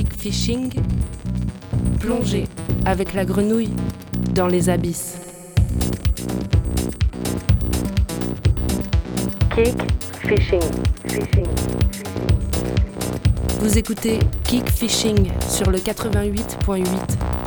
kick fishing, plongez avec la grenouille dans les abysses. Kick fishing, fishing. Vous écoutez Kick Fishing sur le 88.8.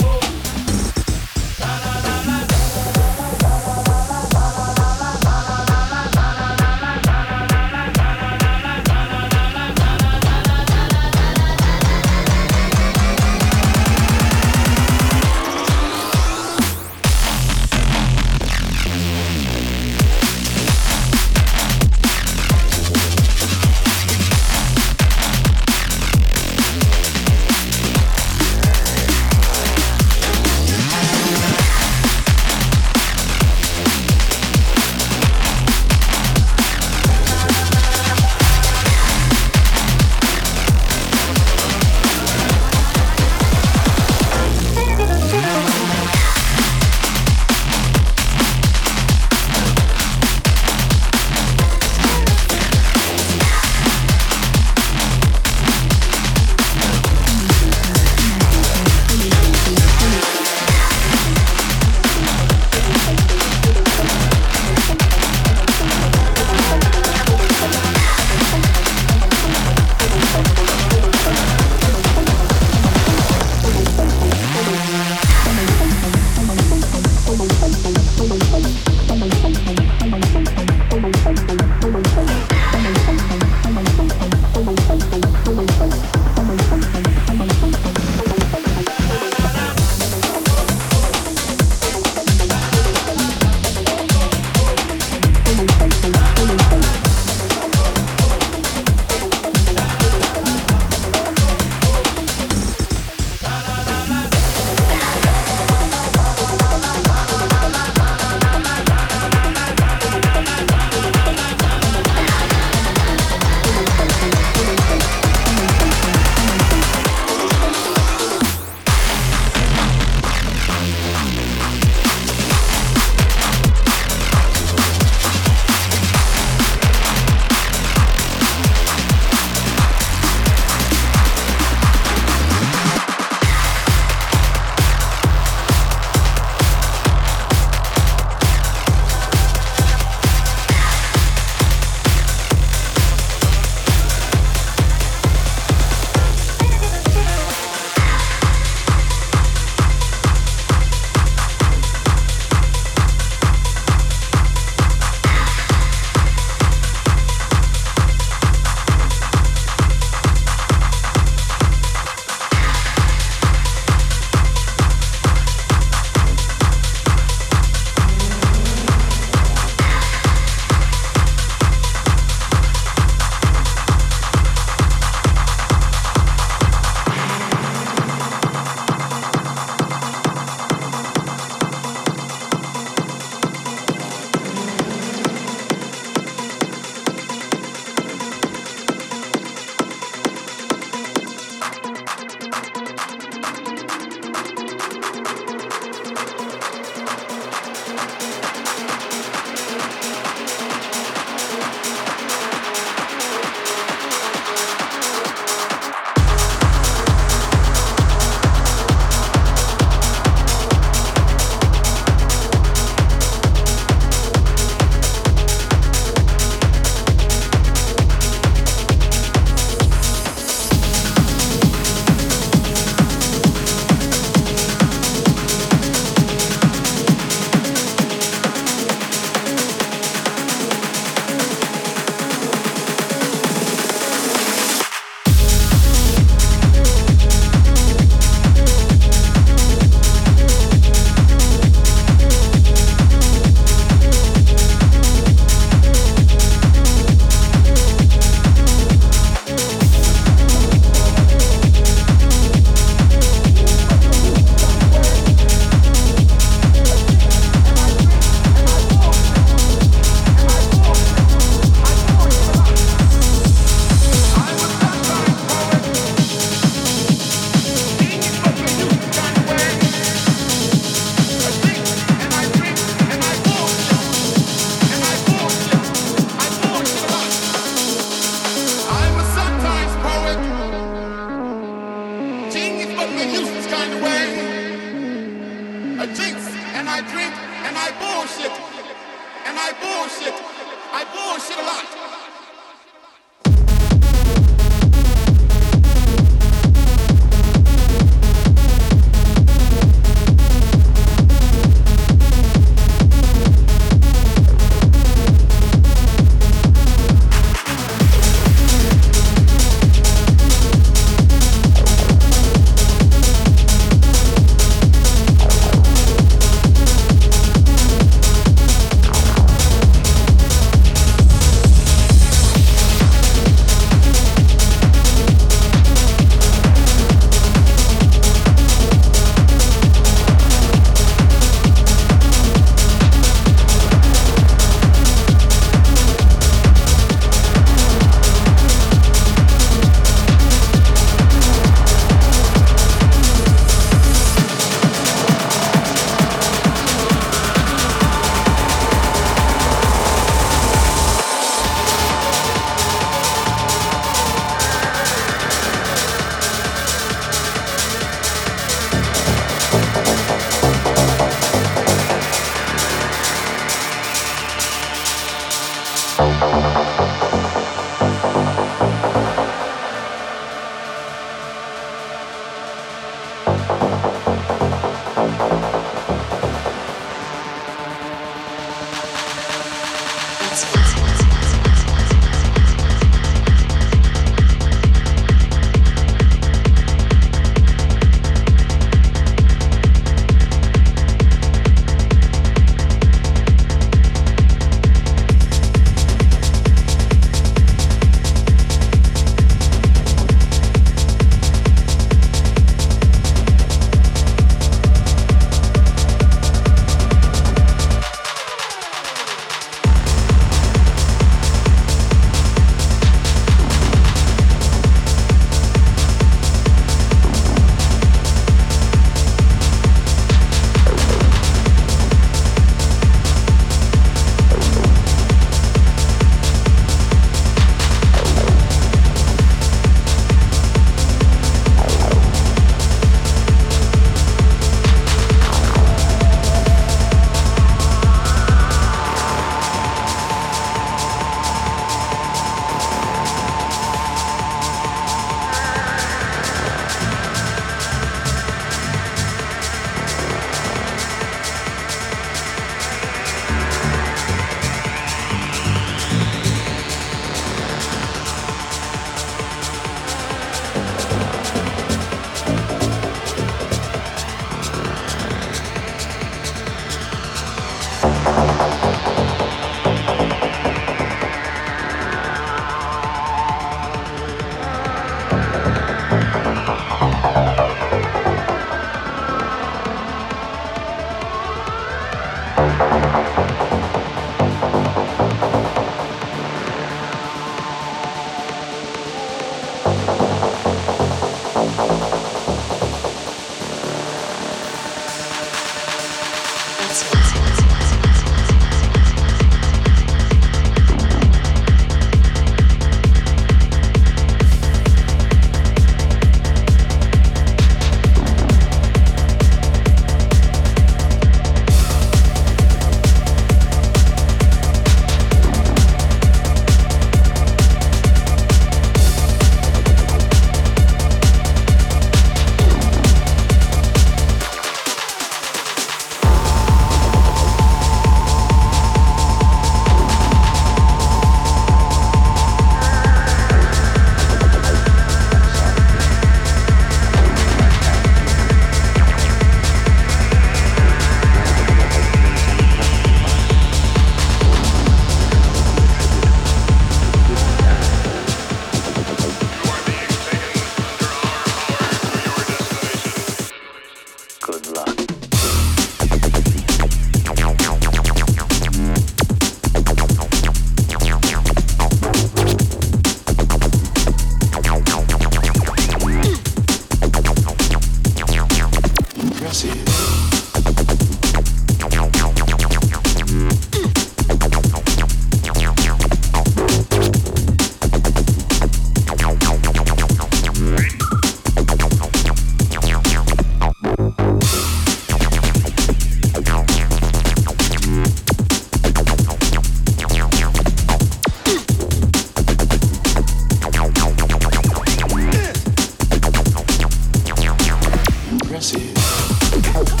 Impressive.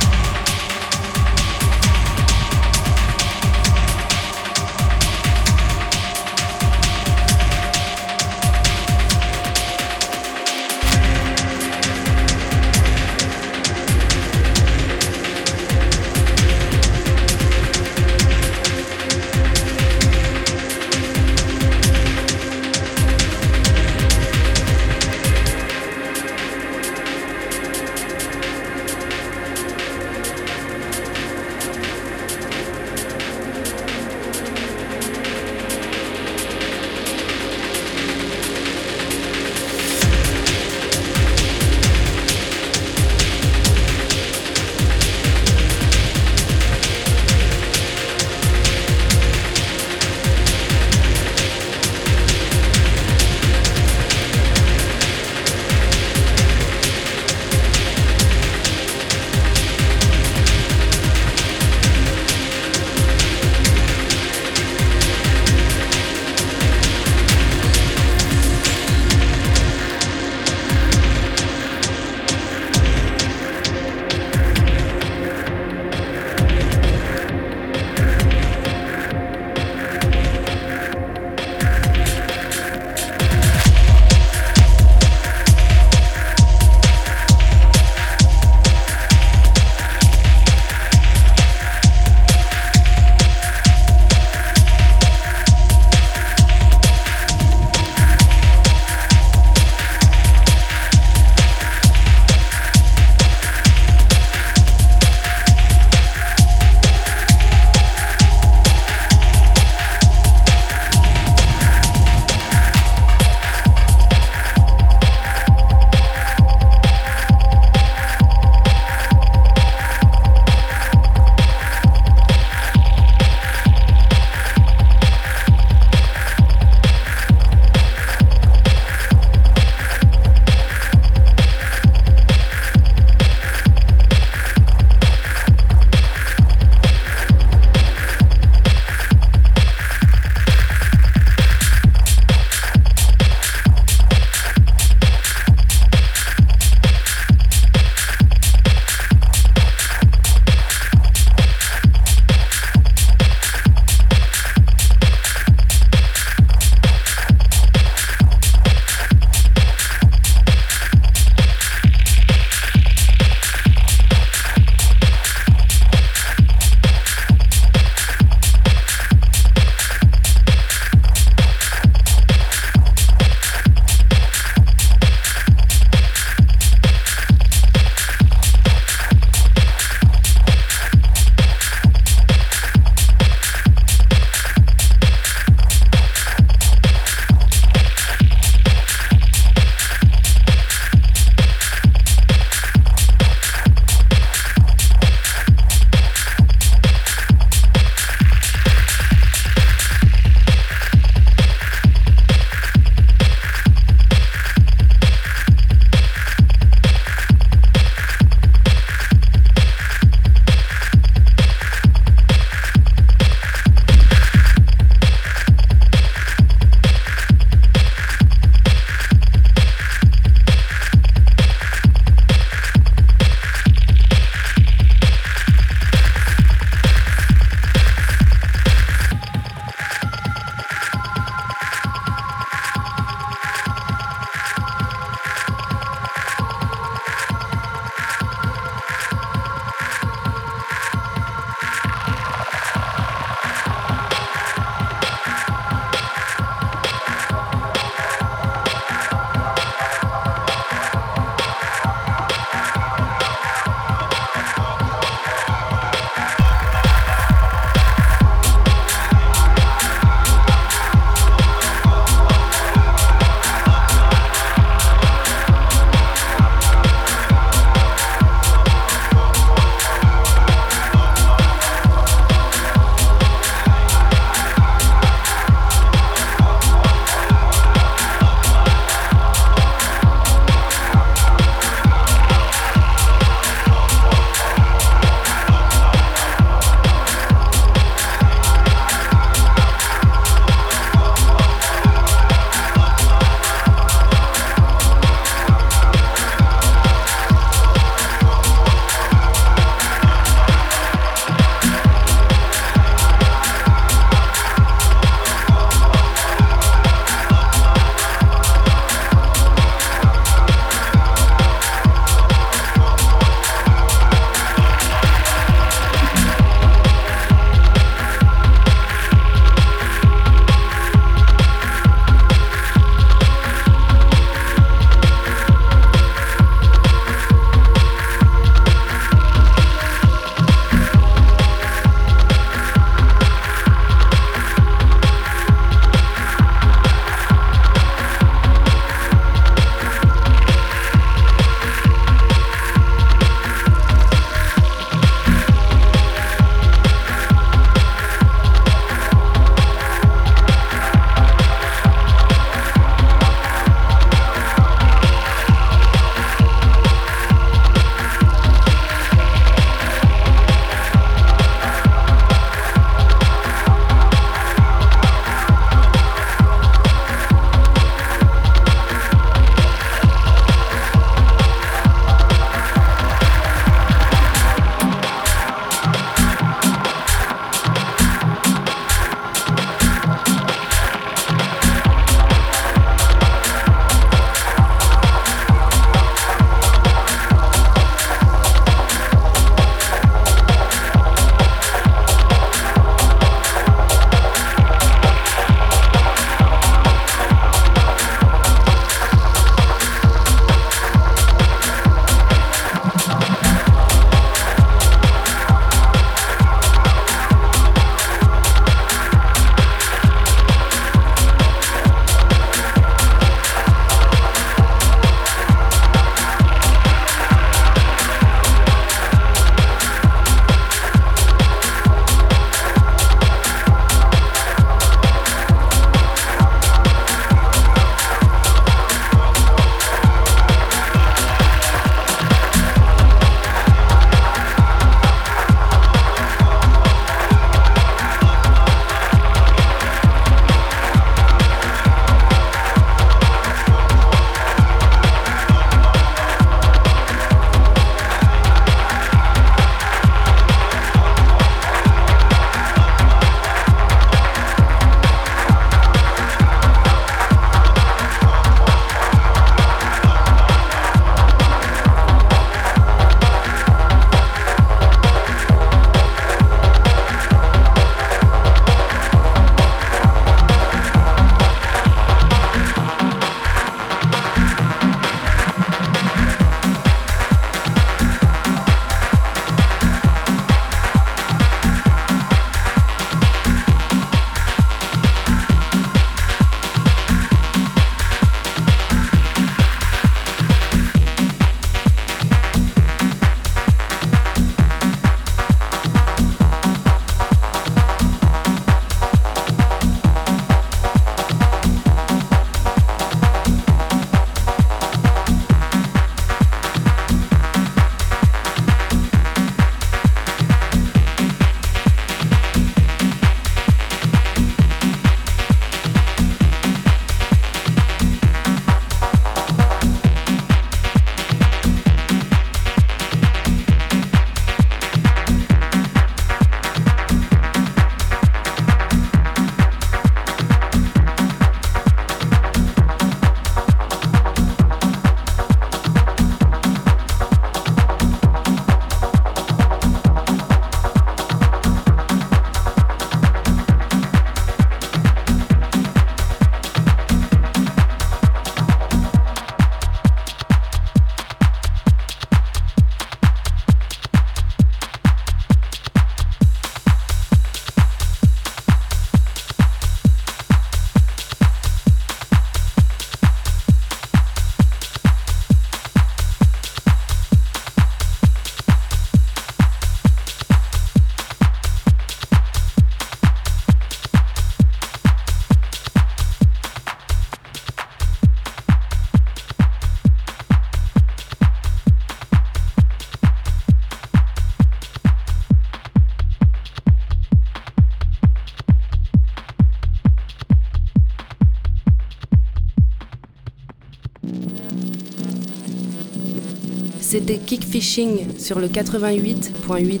C'était Kickfishing sur le 88.8.